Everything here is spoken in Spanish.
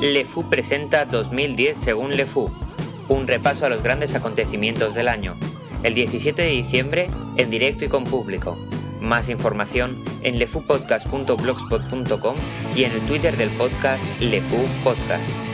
LeFou presenta 2010 según LeFou, un repaso a los grandes acontecimientos del año. El 17 de diciembre, en directo y con público. Más información en lefupodcast.blogspot.com y en el Twitter del podcast LeFou Podcast.